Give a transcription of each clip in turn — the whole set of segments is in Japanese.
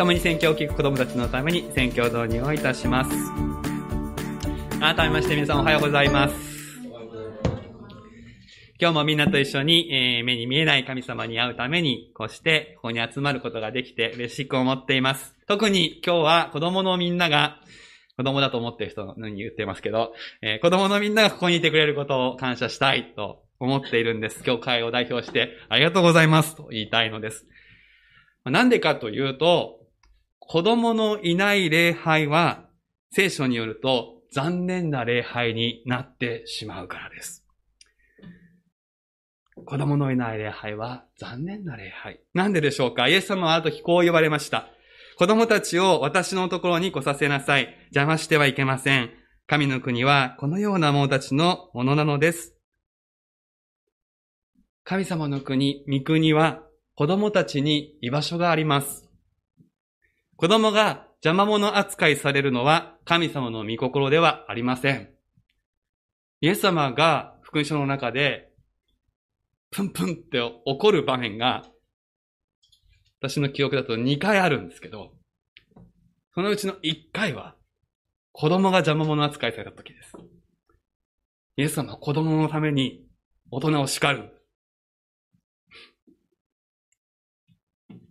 共に選挙を聞く子供たちのために選挙導入をいたします。改めまして皆さんおはようございます。今日もみんなと一緒に、えー、目に見えない神様に会うために、こうしてここに集まることができて嬉しく思っています。特に今日は子供のみんなが、子供だと思ってる人に言ってますけど、えー、子供のみんながここにいてくれることを感謝したいと思っているんです。教会を代表してありがとうございますと言いたいのです。なんでかというと、子供のいない礼拝は聖書によると残念な礼拝になってしまうからです。子供のいない礼拝は残念な礼拝。なんででしょうか？イエス様はある時こう言われました。子供たちを私のところに来させなさい。邪魔してはいけません。神の国はこのような者たちのものなのです。神様の国、御国は子供たちに居場所があります。子供が邪魔者扱いされるのは神様の御心ではありません。イエス様が福音書の中で、プンプンって怒る場面が、私の記憶だと2回あるんですけど、そのうちの1回は、子供が邪魔者扱いされた時です。イエス様は子供のために大人を叱る。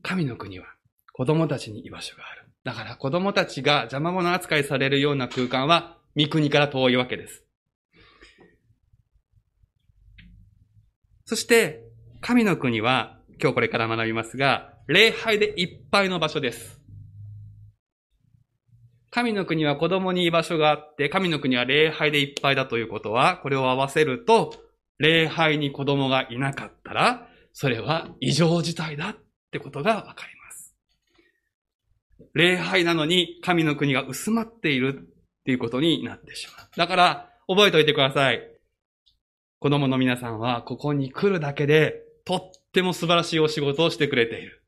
神の国は子供たちに居場所がある。だから子供たちが邪魔者扱いされるような空間は御国から遠いわけです。そして、神の国は、今日これから学びますが、礼拝でいっぱいの場所です。神の国は子供に居場所があって、神の国は礼拝でいっぱいだということは、これを合わせると、礼拝に子供がいなかったら、それは異常事態だってことがわかります。礼拝なのに神の国が薄まっているっていうことになってしまう。だから、覚えておいてください。子供の皆さんはここに来るだけでとっても素晴らしいお仕事をしてくれている。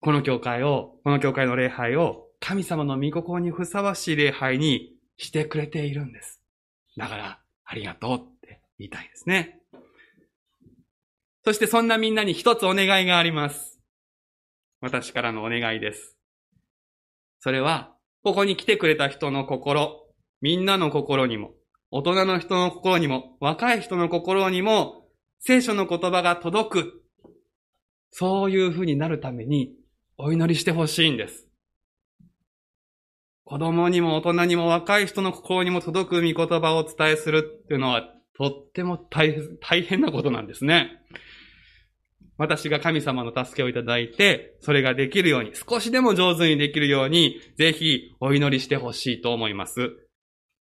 この教会を、この教会の礼拝を神様の御心にふさわしい礼拝にしてくれているんです。だから、ありがとうって言いたいですね。そしてそんなみんなに一つお願いがあります。私からのお願いです。それは、ここに来てくれた人の心、みんなの心にも、大人の人の心にも、若い人の心にも、聖書の言葉が届く。そういう風になるために、お祈りしてほしいんです。子供にも大人にも若い人の心にも届く御言葉をお伝えするっていうのは、とっても大変なことなんですね。私が神様の助けをいただいて、それができるように、少しでも上手にできるように、ぜひお祈りしてほしいと思います。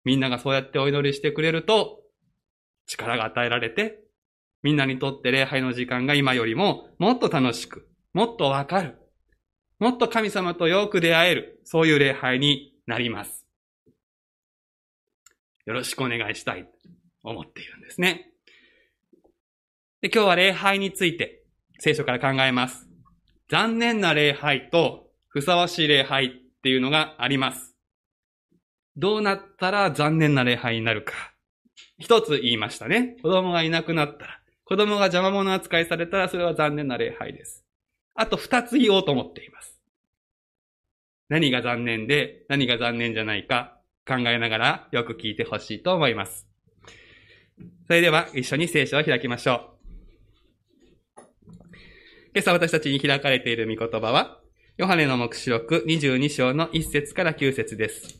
みんながそうやってお祈りしてくれると、力が与えられて、みんなにとって礼拝の時間が今よりももっと楽しく、もっとわかる、もっと神様とよく出会える、そういう礼拝になります。よろしくお願いしたいと思っているんですね。で今日は礼拝について聖書から考えます。残念な礼拝とふさわしい礼拝っていうのがあります。どうなったら残念な礼拝になるか。一つ言いましたね。子供がいなくなったら。子供が邪魔者扱いされたらそれは残念な礼拝です。あと二つ言おうと思っています。何が残念で何が残念じゃないか考えながらよく聞いてほしいと思います。それでは一緒に聖書を開きましょう。今朝私たちに開かれている御言葉は、ヨハネの目視録22章の1節から9節です。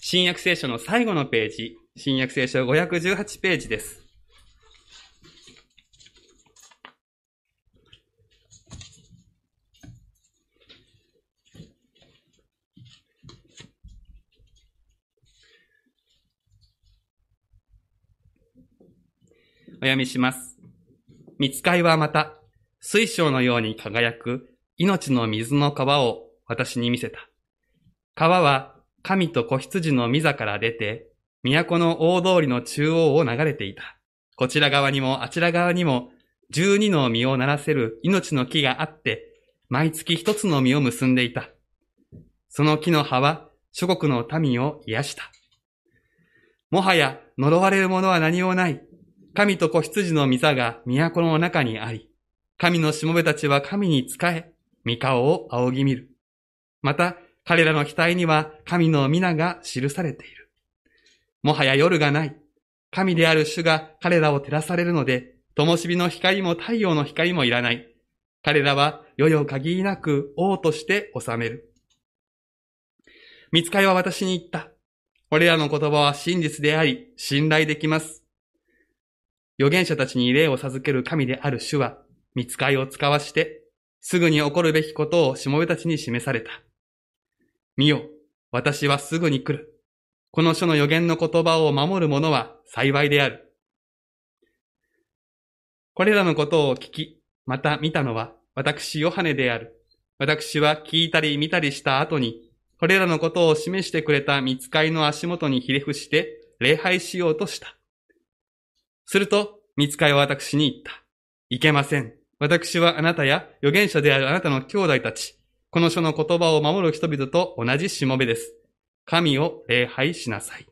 新約聖書の最後のページ、新約聖書518ページです。お読みします。見つかいはまた、水晶のように輝く命の水の川を私に見せた。川は神と子羊の御座から出て、都の大通りの中央を流れていた。こちら側にもあちら側にも、十二の実をならせる命の木があって、毎月一つの実を結んでいた。その木の葉は諸国の民を癒した。もはや呪われるものは何もない。神と子羊の御座が都の中にあり、神のしもべたちは神に仕え、御顔を仰ぎ見る。また、彼らの額には神の皆が記されている。もはや夜がない。神である主が彼らを照らされるので、灯火の光も太陽の光もいらない。彼らは世々限りなく王として治める。見つかいは私に言った。これらの言葉は真実であり、信頼できます。預言者たちに霊を授ける神である主は、見つかいを使わして、すぐに起こるべきことをしもべたちに示された。見よ、私はすぐに来る。この書の予言の言葉を守る者は幸いである。これらのことを聞き、また見たのは私ヨハネである。私は聞いたり見たりした後に、これらのことを示してくれた見つかいの足元にひれ伏して礼拝しようとした。すると、見つかいは私に言った。いけません。私はあなたや預言者であるあなたの兄弟たち、この書の言葉を守る人々と同じしもべです。神を礼拝しなさい。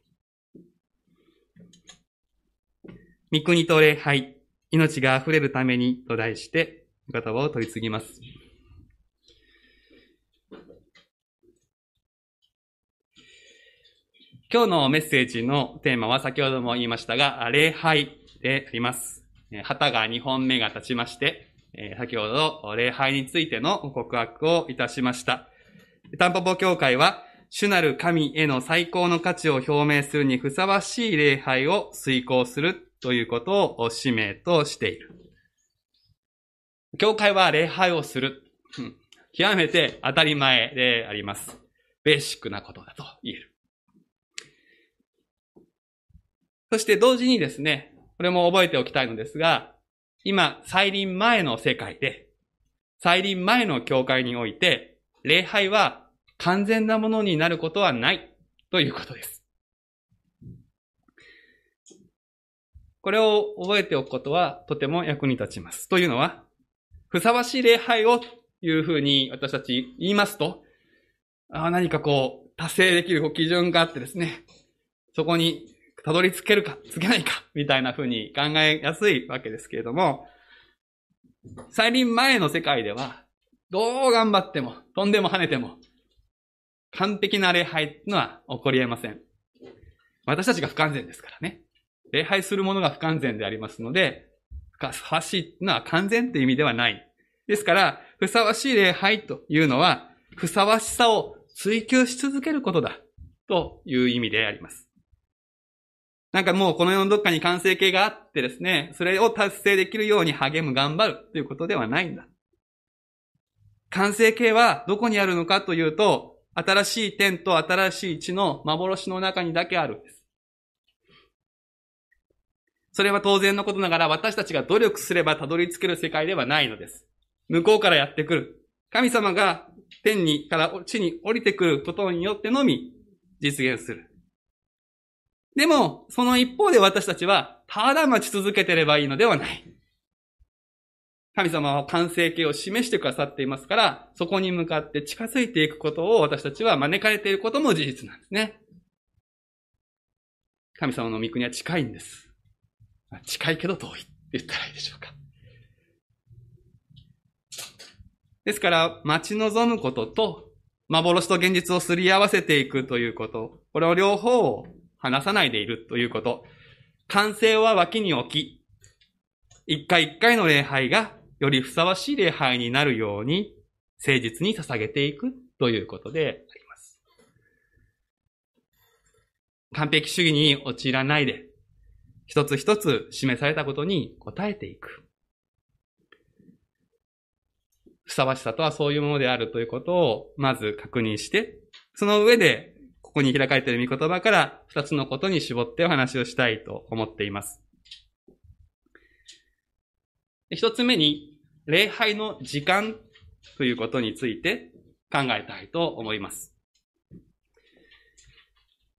御国と礼拝、命が溢れるためにと題して、言葉を取り次ぎます。今日のメッセージのテーマは先ほども言いましたが、礼拝であります。旗が2本目が立ちまして、先ほど礼拝についての告白をいたしました。タンポポ教会は、主なる神への最高の価値を表明するにふさわしい礼拝を遂行するということを使命としている。教会は礼拝をする。極めて当たり前であります。ベーシックなことだと言える。そして同時にですね、これも覚えておきたいのですが、今、再臨前の世界で、再臨前の教会において、礼拝は完全なものになることはないということです。これを覚えておくことはとても役に立ちます。というのは、ふさわしい礼拝をというふうに私たち言いますと、あ何かこう、達成できる基準があってですね、そこにたどり着けるか、つけないか、みたいなふうに考えやすいわけですけれども、再臨前の世界では、どう頑張っても、飛んでも跳ねても、完璧な礼拝ってのは起こり得ません。私たちが不完全ですからね。礼拝するものが不完全でありますので、ふさわしいってのは完全っていう意味ではない。ですから、ふさわしい礼拝というのは、ふさわしさを追求し続けることだ。という意味であります。なんかもうこの世のどっかに完成形があってですね、それを達成できるように励む、頑張るということではないんだ。完成形はどこにあるのかというと、新しい天と新しい地の幻の中にだけあるんです。それは当然のことながら私たちが努力すればたどり着ける世界ではないのです。向こうからやってくる。神様が天にから地に降りてくることによってのみ実現する。でも、その一方で私たちは、ただ待ち続けてればいいのではない。神様は完成形を示してくださっていますから、そこに向かって近づいていくことを私たちは招かれていることも事実なんですね。神様の御国は近いんです。近いけど遠いって言ったらいいでしょうか。ですから、待ち望むことと、幻と現実をすり合わせていくということ、これを両方離さないでいるということ、完成は脇に置き、一回一回の礼拝がよりふさわしい礼拝になるように、誠実に捧げていくということであります。完璧主義に陥らないで、一つ一つ示されたことに応えていく。ふさわしさとはそういうものであるということをまず確認して、その上で、ここに開かれている御言葉から二つのことに絞ってお話をしたいと思っています。一つ目に、礼拝の時間ということについて考えたいと思います。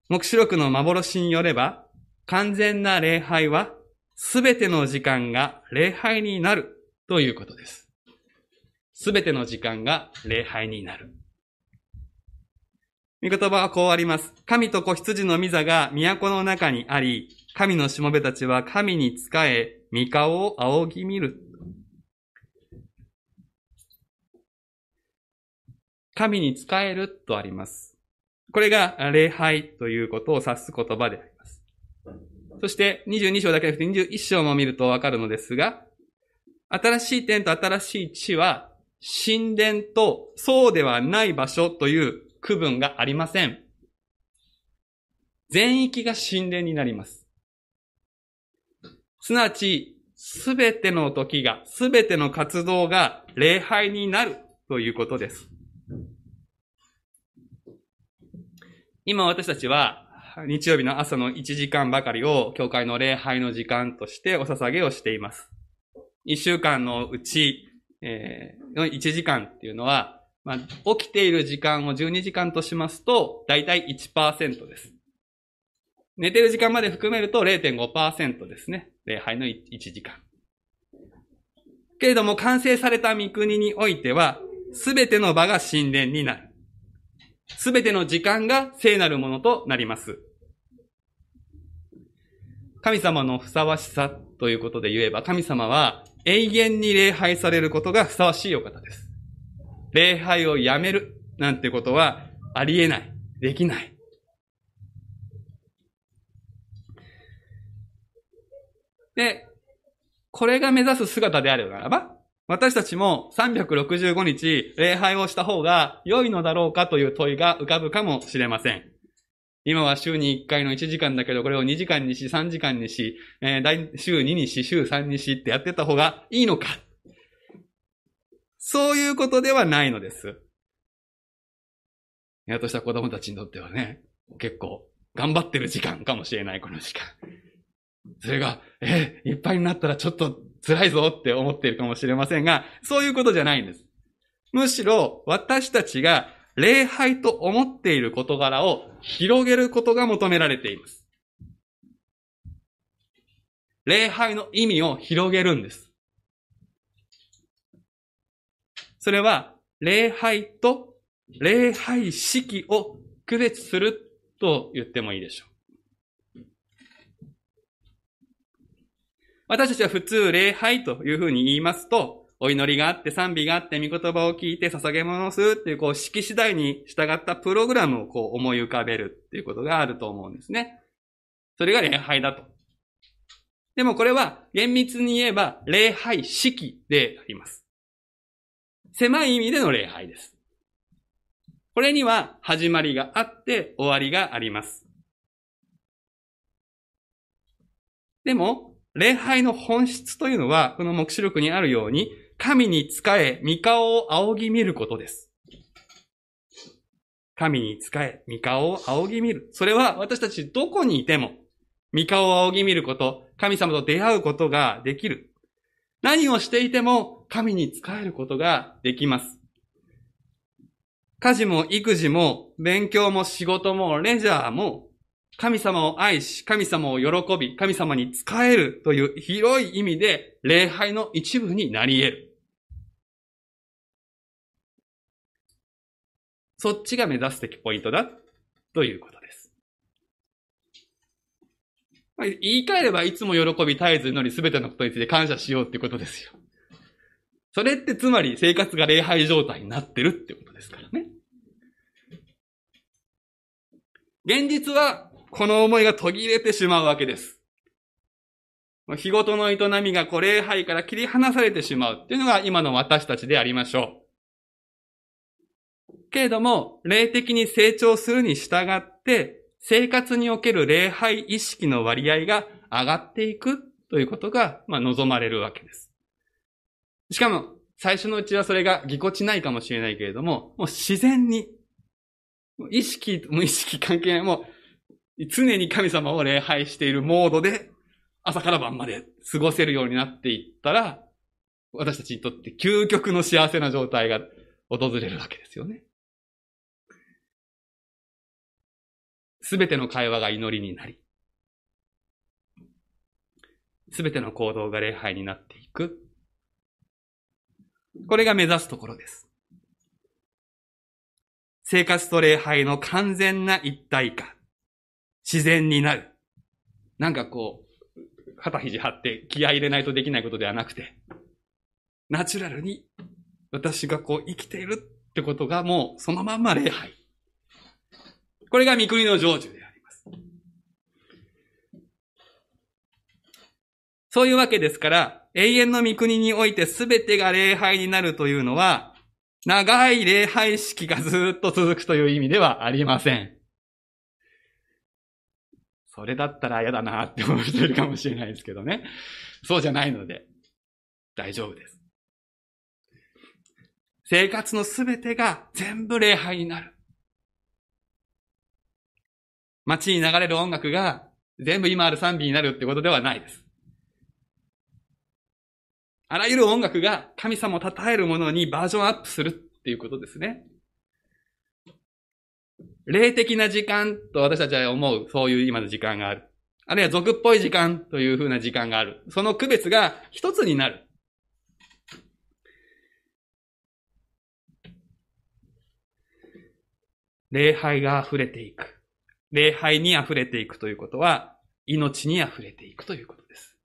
目視録の幻によれば、完全な礼拝は、すべての時間が礼拝になるということです。すべての時間が礼拝になる。御言葉はこうあります。神と子羊の御座が都の中にあり、神のしもべたちは神に仕え、御顔を仰ぎ見る。神に仕えるとあります。これが礼拝ということを指す言葉であります。そして22章だけじゃなくて21章も見るとわかるのですが、新しい天と新しい地は神殿とそうではない場所という区分がありません。全域が神殿になります。すなわち、すべての時が、すべての活動が礼拝になるということです。今私たちは日曜日の朝の1時間ばかりを教会の礼拝の時間としてお捧げをしています。1週間のうち、えー、の1時間っていうのは、まあ、起きている時間を12時間としますと、だいたい1%です。寝てる時間まで含めると0.5%ですね。礼拝の1時間。けれども完成された御国においては、すべての場が神殿になる。すべての時間が聖なるものとなります。神様のふさわしさということで言えば、神様は永遠に礼拝されることがふさわしいお方です。礼拝をやめるなんてことはありえない。できない。で、これが目指す姿であるならば、私たちも365日礼拝をした方が良いのだろうかという問いが浮かぶかもしれません。今は週に1回の1時間だけど、これを2時間にし、3時間にし、えー、週2にし、週3にしってやってた方がいいのか。そういうことではないのです。やっとした子供たちにとってはね、結構頑張ってる時間かもしれない、この時間。それが、え、いっぱいになったらちょっと辛いぞって思っているかもしれませんが、そういうことじゃないんです。むしろ、私たちが礼拝と思っている事柄を広げることが求められています。礼拝の意味を広げるんです。それは、礼拝と礼拝式を区別すると言ってもいいでしょう。私たちは普通礼拝というふうに言いますと、お祈りがあって賛美があって御言葉を聞いて捧げ物をするっていうこう式次第に従ったプログラムをこう思い浮かべるっていうことがあると思うんですね。それが礼拝だと。でもこれは厳密に言えば礼拝式であります。狭い意味での礼拝です。これには始まりがあって終わりがあります。でも、礼拝の本質というのは、この目視録にあるように、神に仕え、御顔を仰ぎ見ることです。神に仕え、御顔を仰ぎ見る。それは私たちどこにいても、御顔を仰ぎ見ること、神様と出会うことができる。何をしていても神に仕えることができます。家事も育児も勉強も仕事もレジャーも神様を愛し、神様を喜び、神様に仕えるという広い意味で礼拝の一部になり得る。そっちが目指すべきポイントだということです。言い換えればいつも喜び絶えず祈り全てのことについて感謝しようってことですよ。それってつまり生活が礼拝状態になってるってことですからね。現実はこの思いが途切れてしまうわけです。日ごとの営みがこう礼拝から切り離されてしまうっていうのが今の私たちでありましょう。けれども、霊的に成長するに従って、生活における礼拝意識の割合が上がっていくということが、まあ、望まれるわけです。しかも、最初のうちはそれがぎこちないかもしれないけれども、もう自然に、意識、無意識関係ない、もう常に神様を礼拝しているモードで、朝から晩まで過ごせるようになっていったら、私たちにとって究極の幸せな状態が訪れるわけですよね。すべての会話が祈りになり、すべての行動が礼拝になっていく。これが目指すところです。生活と礼拝の完全な一体化。自然になる。なんかこう、肩肘張って気合入れないとできないことではなくて、ナチュラルに私がこう生きているってことがもうそのまんま礼拝。これが御国の成就であります。そういうわけですから、永遠の御国において全てが礼拝になるというのは、長い礼拝式がずっと続くという意味ではありません。それだったら嫌だなって思う人いるかもしれないですけどね。そうじゃないので、大丈夫です。生活のすべてが全部礼拝になる。街に流れる音楽が全部今ある賛美になるってことではないです。あらゆる音楽が神様を称えるものにバージョンアップするっていうことですね。霊的な時間と私たちは思う、そういう今の時間がある。あるいは俗っぽい時間というふうな時間がある。その区別が一つになる。礼拝が溢れていく。礼拝に溢れていくということは、命に溢れていくということです。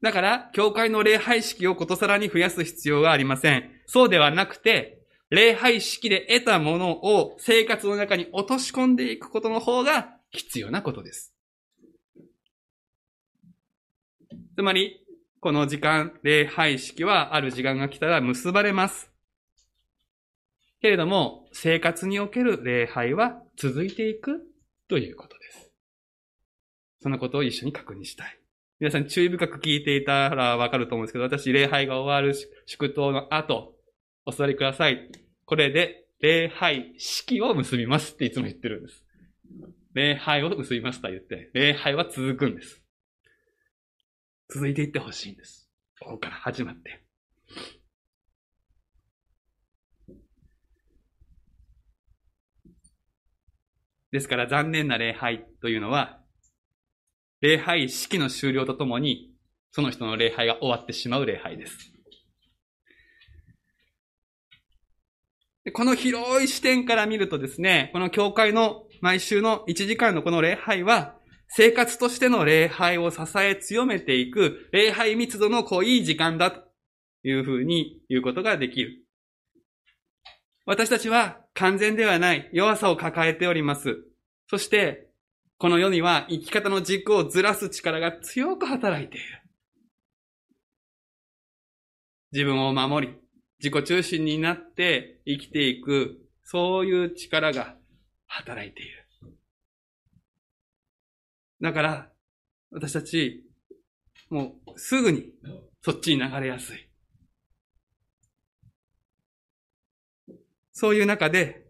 だから、教会の礼拝式をことさらに増やす必要がありません。そうではなくて、礼拝式で得たものを生活の中に落とし込んでいくことの方が必要なことです。つまり、この時間、礼拝式はある時間が来たら結ばれます。けれども、生活における礼拝は続いていくということです。そのことを一緒に確認したい。皆さん注意深く聞いていたらわかると思うんですけど、私、礼拝が終わる祝祷の後、お座りください。これで、礼拝式を結びますっていつも言ってるんです。礼拝を結びますと言って、礼拝は続くんです。続いていってほしいんです。ここから始まって。ですから残念な礼拝というのは、礼拝式の終了とともに、その人の礼拝が終わってしまう礼拝です。この広い視点から見るとですね、この教会の毎週の1時間のこの礼拝は、生活としての礼拝を支え強めていく、礼拝密度の濃い時間だというふうに言うことができる。私たちは完全ではない弱さを抱えております。そして、この世には生き方の軸をずらす力が強く働いている。自分を守り、自己中心になって生きていく、そういう力が働いている。だから、私たち、もうすぐにそっちに流れやすい。そういう中で、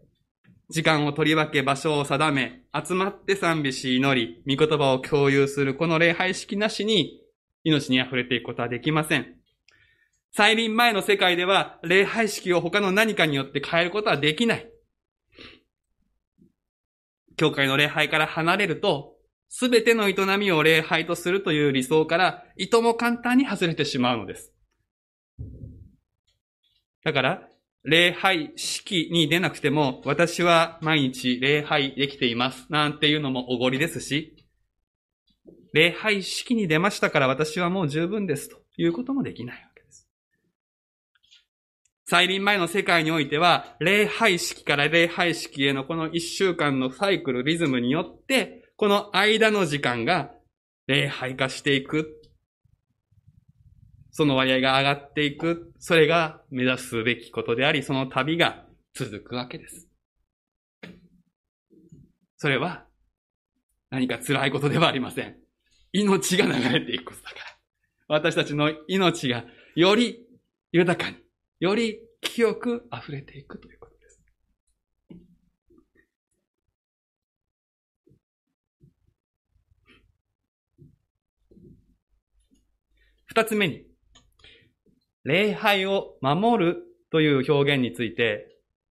時間を取り分け場所を定め、集まって賛美し祈り、御言葉を共有するこの礼拝式なしに、命に溢れていくことはできません。再臨前の世界では、礼拝式を他の何かによって変えることはできない。教会の礼拝から離れると、すべての営みを礼拝とするという理想から、いとも簡単に外れてしまうのです。だから、礼拝式に出なくても、私は毎日礼拝できています。なんていうのもおごりですし、礼拝式に出ましたから私はもう十分ですということもできないわけです。再臨前の世界においては、礼拝式から礼拝式へのこの一週間のサイクル、リズムによって、この間の時間が礼拝化していくその割合が上がっていく、それが目指すべきことであり、その旅が続くわけです。それは何か辛いことではありません。命が流れていくことだから。私たちの命がより豊かに、より清く溢れていくということです。二つ目に、礼拝を守るという表現について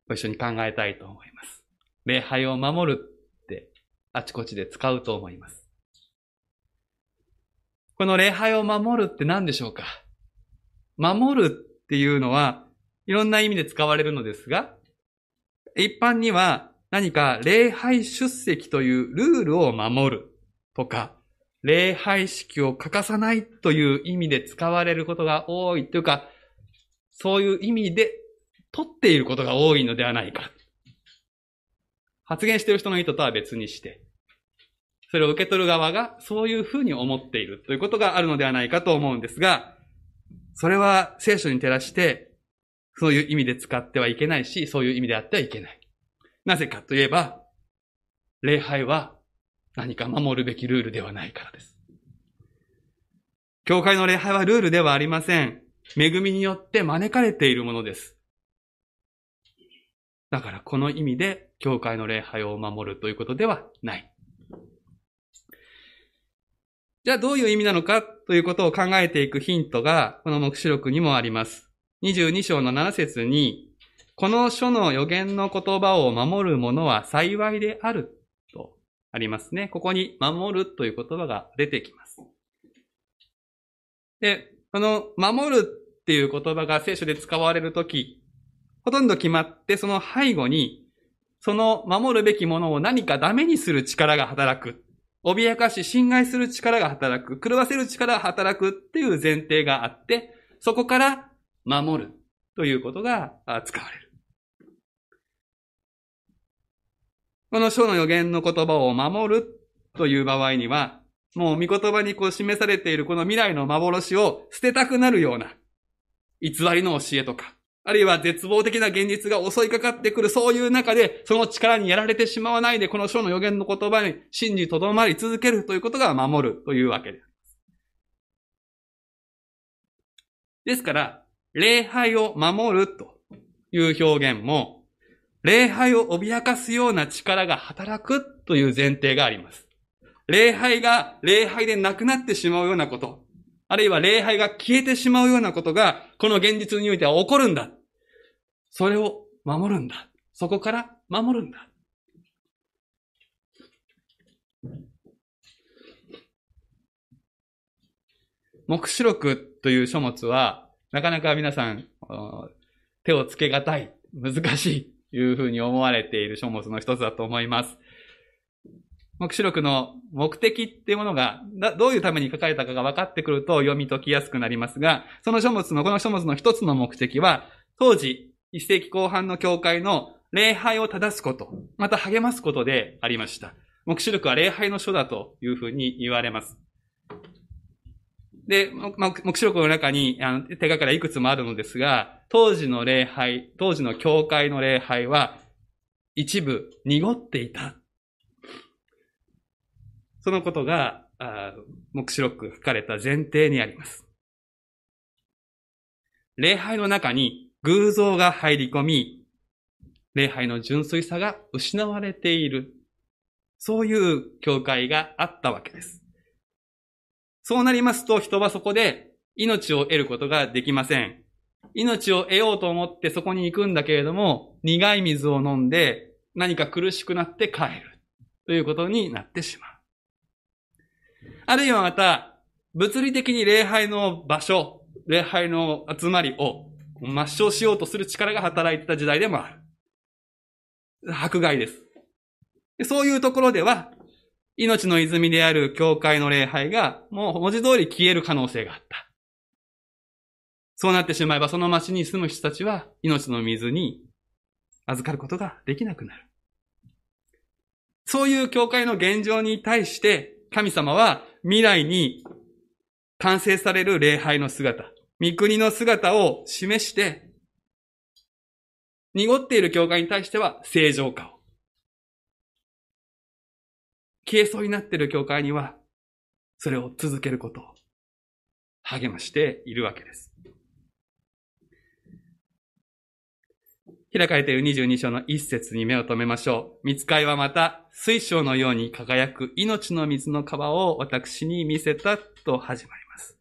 ご一緒に考えたいと思います。礼拝を守るってあちこちで使うと思います。この礼拝を守るって何でしょうか？守るっていうのはいろんな意味で使われるのですが、一般には何か礼拝出席というルールを守るとか、礼拝式を欠かさないという意味で使われることが多いというか、そういう意味で取っていることが多いのではないか。発言している人の意図とは別にして、それを受け取る側がそういうふうに思っているということがあるのではないかと思うんですが、それは聖書に照らして、そういう意味で使ってはいけないし、そういう意味であってはいけない。なぜかといえば、礼拝は何か守るべきルールではないからです。教会の礼拝はルールではありません。恵みによって招かれているものです。だからこの意味で教会の礼拝を守るということではない。じゃあどういう意味なのかということを考えていくヒントがこの目視録にもあります。22章の7節に、この書の予言の言葉を守る者は幸いであるありますね。ここに守るという言葉が出てきます。で、この守るっていう言葉が聖書で使われるとき、ほとんど決まってその背後に、その守るべきものを何かダメにする力が働く。脅かし、侵害する力が働く。狂わせる力が働くっていう前提があって、そこから守るということが使われる。この書の予言の言葉を守るという場合には、もう見言葉にこう示されているこの未来の幻を捨てたくなるような偽りの教えとか、あるいは絶望的な現実が襲いかかってくる、そういう中で、その力にやられてしまわないで、この書の予言の言葉に信じとどまり続けるということが守るというわけです。ですから、礼拝を守るという表現も、礼拝を脅かすような力が働くという前提があります。礼拝が礼拝でなくなってしまうようなこと、あるいは礼拝が消えてしまうようなことが、この現実においては起こるんだ。それを守るんだ。そこから守るんだ。目視録という書物は、なかなか皆さん、手をつけがたい、難しいいうふうに思われている書物の一つだと思います。目視録の目的っていうものが、どういうために書かれたかが分かってくると読み解きやすくなりますが、その書物の、この書物の一つの目的は、当時、一世紀後半の教会の礼拝を正すこと、また励ますことでありました。目視録は礼拝の書だというふうに言われます。で、目視録の中にあの手がかりいくつもあるのですが、当時の礼拝、当時の教会の礼拝は一部濁っていたそのことが、目視録書かれた前提にあります。礼拝の中に偶像が入り込み、礼拝の純粋さが失われている。そういう教会があったわけです。そうなりますと人はそこで命を得ることができません。命を得ようと思ってそこに行くんだけれども、苦い水を飲んで何か苦しくなって帰るということになってしまう。あるいはまた、物理的に礼拝の場所、礼拝の集まりを抹消しようとする力が働いてた時代でもある。迫害です。そういうところでは、命の泉である教会の礼拝が、もう文字通り消える可能性があった。そうなってしまえば、その町に住む人たちは、命の水に預かることができなくなる。そういう教会の現状に対して、神様は未来に完成される礼拝の姿、御国の姿を示して、濁っている教会に対しては正常化を。消えそうになっている教会には、それを続けることを励ましているわけです。開かれている22章の一節に目を留めましょう。見つかいはまた、水晶のように輝く命の水の川を私に見せたと始まります。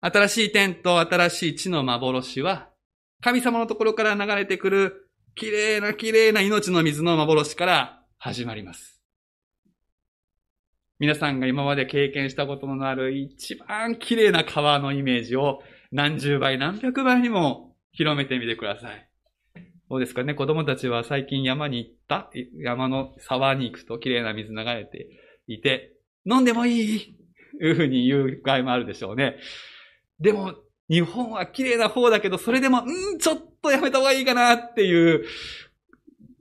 新しい天と新しい地の幻は、神様のところから流れてくる綺麗な綺麗な命の水の幻から始まります。皆さんが今まで経験したことのある一番綺麗な川のイメージを何十倍何百倍にも広めてみてください。どうですかね？子供たちは最近山に行った？山の沢に行くと綺麗な水流れていて、飲んでもいい？いうふうに言う場合もあるでしょうね。でも、日本は綺麗な方だけど、それでも、ん、ちょっとやめた方がいいかなっていう、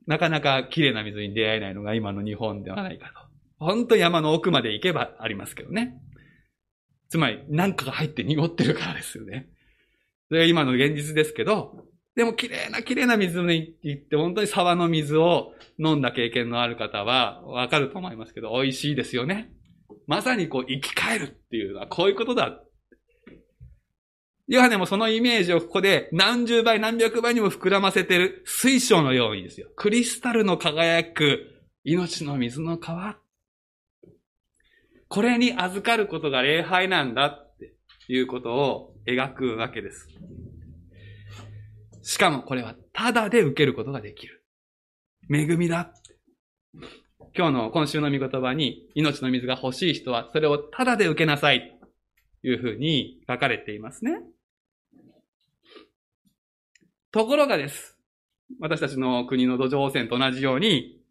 なかなか綺麗な水に出会えないのが今の日本ではないかと。本当山の奥まで行けばありますけどね。つまり、何かが入って濁ってるからですよね。それが今の現実ですけど、でも綺麗な綺麗な水に行って、本当に沢の水を飲んだ経験のある方はわかると思いますけど、美味しいですよね。まさにこう生き返るっていうのはこういうことだ。ヨハネもそのイメージをここで何十倍何百倍にも膨らませてる水晶のようにですよ。クリスタルの輝く命の水の川。これに預かることが礼拝なんだっていうことを描くわけです。しかもこれはただで受けることができる。恵みだ。今日の今週の御言葉に命の水が欲しい人はそれをただで受けなさい。というふうに書かれていますね。ところがです。私たちの国の土壌汚染と同じように、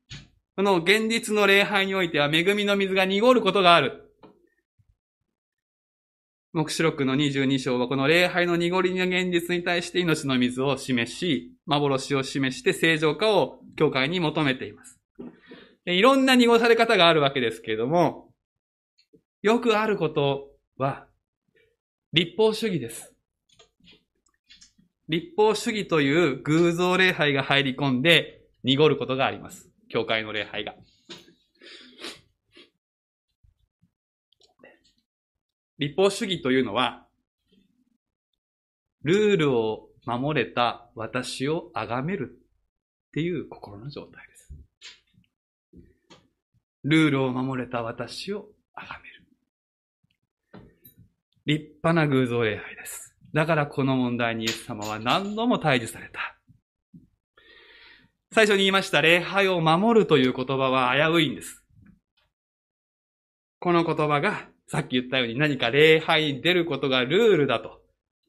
この現実の礼拝においては恵みの水が濁ることがある。目視録の22章はこの礼拝の濁りの現実に対して命の水を示し、幻を示して正常化を教会に求めています。いろんな濁され方があるわけですけれども、よくあることは、立法主義です。立法主義という偶像礼拝が入り込んで濁ることがあります。教会の礼拝が。立法主義というのは、ルールを守れた私を崇めるっていう心の状態です。ルールを守れた私を崇める。立派な偶像礼拝です。だからこの問題にイエス様は何度も退治された。最初に言いました礼拝を守るという言葉は危ういんです。この言葉がさっき言ったように何か礼拝に出ることがルールだと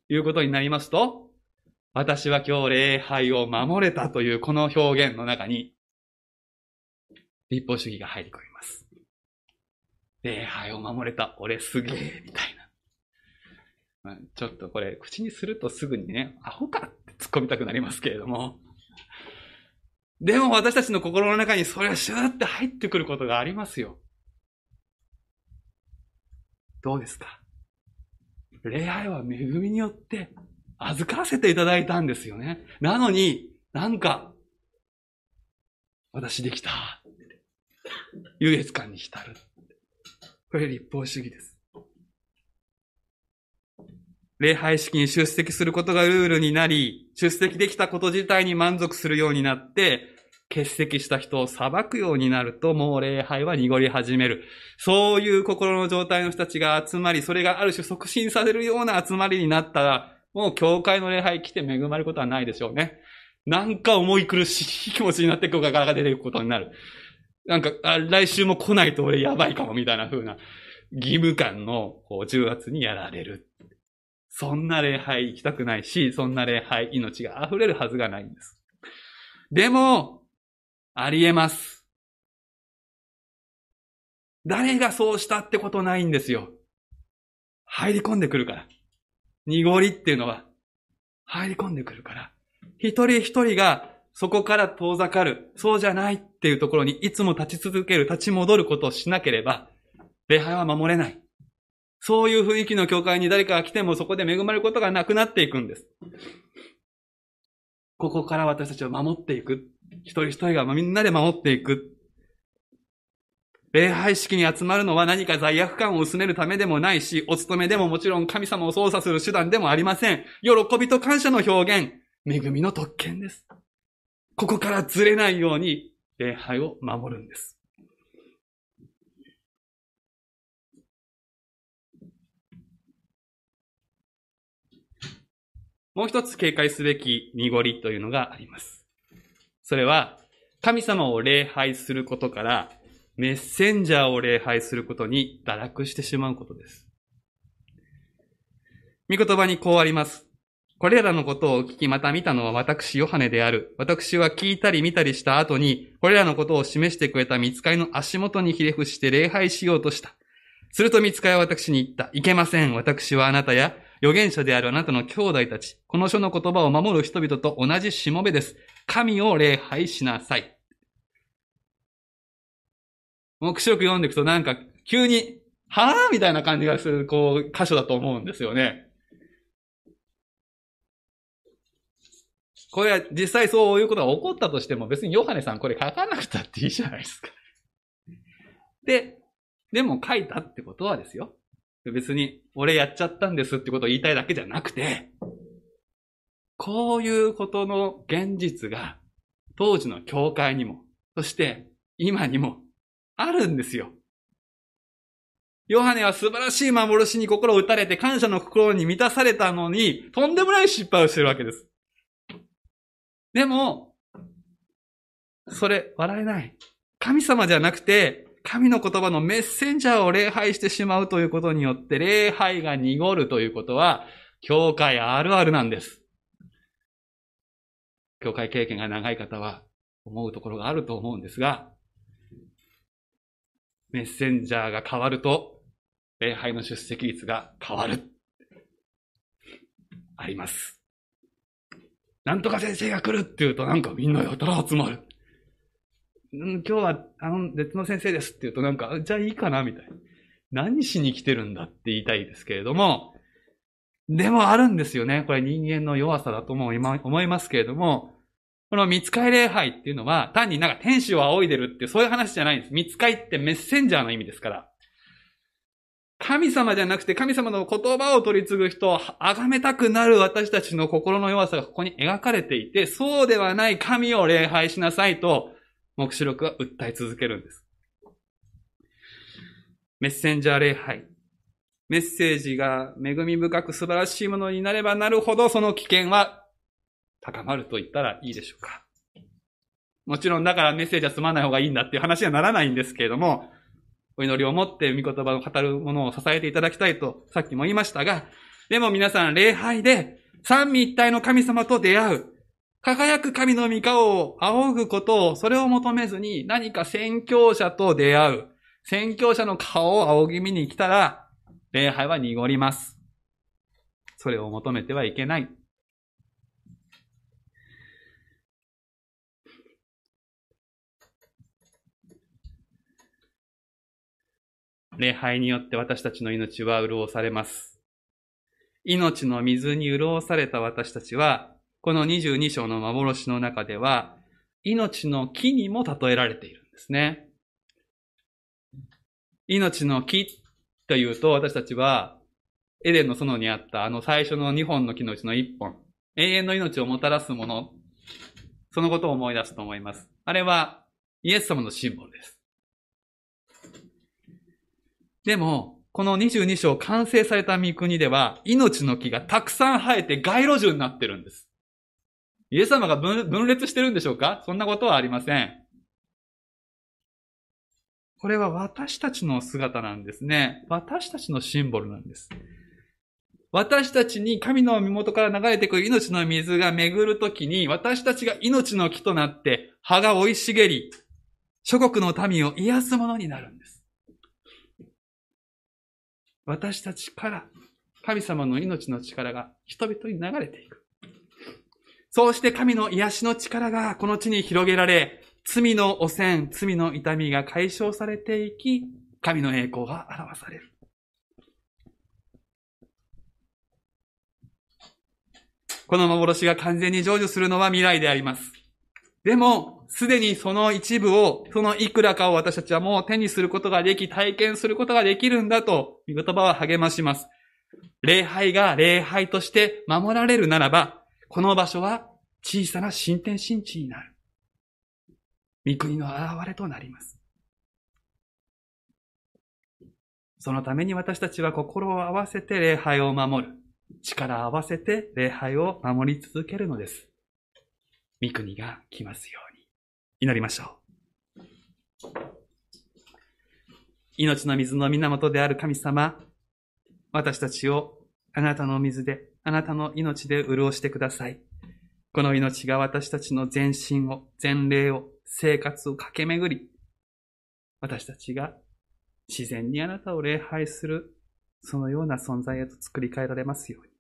いうことになりますと、私は今日礼拝を守れたというこの表現の中に、立法主義が入り込みます。礼拝を守れた、俺すげえ、みたいな。ちょっとこれ、口にするとすぐにね、アホかって突っ込みたくなりますけれども、でも私たちの心の中にそれはシューって入ってくることがありますよ。どうですか？礼拝は恵みによって預からせていただいたんですよね。なのに、なんか、私できた。優越感に浸る。これ立法主義です。礼拝式に出席することがルールになり、出席できたこと自体に満足するようになって、欠席した人を裁くようになると、もう礼拝は濁り始める。そういう心の状態の人たちが集まり、それがある種促進されるような集まりになったら、もう教会の礼拝来て恵まれることはないでしょうね。なんか重い苦しい気持ちになってこうガガが出ていくことになる。なんか、来週も来ないと俺やばいかもみたいな風な義務感のこう重圧にやられる。そんな礼拝行きたくないし、そんな礼拝命が溢れるはずがないんです。でも、ありえます。誰がそうしたってことないんですよ。入り込んでくるから。濁りっていうのは入り込んでくるから。一人一人がそこから遠ざかる、そうじゃないっていうところにいつも立ち続ける、立ち戻ることをしなければ、礼拝は守れない。そういう雰囲気の教会に誰かが来てもそこで恵まれることがなくなっていくんです。ここから私たちを守っていく。一人一人がみんなで守っていく。礼拝式に集まるのは何か罪悪感を薄めるためでもないし、お勤めでももちろん神様を操作する手段でもありません。喜びと感謝の表現、恵みの特権です。ここからずれないように礼拝を守るんです。もう一つ警戒すべき濁りというのがあります。それは、神様を礼拝することから、メッセンジャーを礼拝することに堕落してしまうことです。御言葉にこうあります。これらのことを聞きまた見たのは私、ヨハネである。私は聞いたり見たりした後に、これらのことを示してくれた見つかりの足元にひれ伏して礼拝しようとした。すると見つかりは私に言った。いけません。私はあなたや預言者であるあなたの兄弟たち、この書の言葉を守る人々と同じしもべです。神を礼拝しなさい。目視録読んでいくとなんか急に、はぁみたいな感じがする、こう、箇所だと思うんですよね。これは実際そういうことが起こったとしても別にヨハネさんこれ書かなくたっていいじゃないですか。で、でも書いたってことはですよ。別に俺やっちゃったんですってことを言いたいだけじゃなくて、こういうことの現実が当時の教会にも、そして今にもあるんですよ。ヨハネは素晴らしい幻に心を打たれて感謝の心に満たされたのに、とんでもない失敗をしてるわけです。でも、それ、笑えない。神様じゃなくて、神の言葉のメッセンジャーを礼拝してしまうということによって、礼拝が濁るということは、教会あるあるなんです。教会経験が長い方は思うところがあると思うんですが、メッセンジャーが変わると、礼拝の出席率が変わる。あります。なんとか先生が来るって言うとなんかみんなやたら集まる。うん今日は、あの、別の先生ですって言うとなんか、じゃあいいかなみたいな。何しに来てるんだって言いたいですけれども、でもあるんですよね。これ人間の弱さだとも思いますけれども、この見つかい礼拝っていうのは、単になんか天使を仰いでるってそういう話じゃないんです。見つかいってメッセンジャーの意味ですから。神様じゃなくて神様の言葉を取り継ぐ人を崇めたくなる私たちの心の弱さがここに描かれていて、そうではない神を礼拝しなさいと、目視録は訴え続けるんです。メッセンジャー礼拝。メッセージが恵み深く素晴らしいものになればなるほど、その危険は高まると言ったらいいでしょうか。もちろんだからメッセージは済まない方がいいんだっていう話にはならないんですけれども、お祈りを持って御言葉を語るものを支えていただきたいとさっきも言いましたが、でも皆さん礼拝で三位一体の神様と出会う。輝く神の御顔を仰ぐことを、それを求めずに何か宣教者と出会う。宣教者の顔を仰ぎ見に来たら、礼拝は濁ります。それを求めてはいけない。礼拝によって私たちの命は潤されます。命の水に潤された私たちは、この22章の幻の中では、命の木にも例えられているんですね。命の木というと、私たちは、エデンの園にあったあの最初の2本の木のうちの1本、永遠の命をもたらすもの、そのことを思い出すと思います。あれは、イエス様のシンボルです。でも、この22章完成された御国では、命の木がたくさん生えて街路樹になってるんです。イエス様が分裂してるんでしょうか？そんなことはありません。これは私たちの姿なんですね。私たちのシンボルなんです。私たちに神の身元から流れてくる命の水が巡るときに、私たちが命の木となって葉が生い茂り、諸国の民を癒すものになるんです。私たちから神様の命の力が人々に流れていく。そうして神の癒しの力がこの地に広げられ、罪の汚染、罪の痛みが解消されていき、神の栄光が表される。この幻が完全に成就するのは未来であります。でも、すでにその一部を、そのいくらかを私たちはもう手にすることができ、体験することができるんだと、御言葉は励まします。礼拝が礼拝として守られるならば、この場所は小さな新天新地になる。御国の現れとなります。そのために私たちは心を合わせて礼拝を守る。力を合わせて礼拝を守り続けるのです。御国が来ますように。祈りましょう。命の水の源である神様、私たちをあなたの水であなたの命で潤してください。この命が私たちの全身を、全霊を、生活を駆け巡り、私たちが自然にあなたを礼拝する、そのような存在へと作り変えられますように。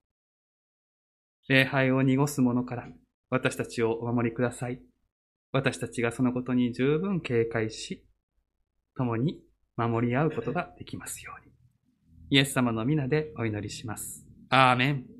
礼拝を濁す者から私たちをお守りください。私たちがそのことに十分警戒し、共に守り合うことができますように。イエス様の皆でお祈りします。アーメン。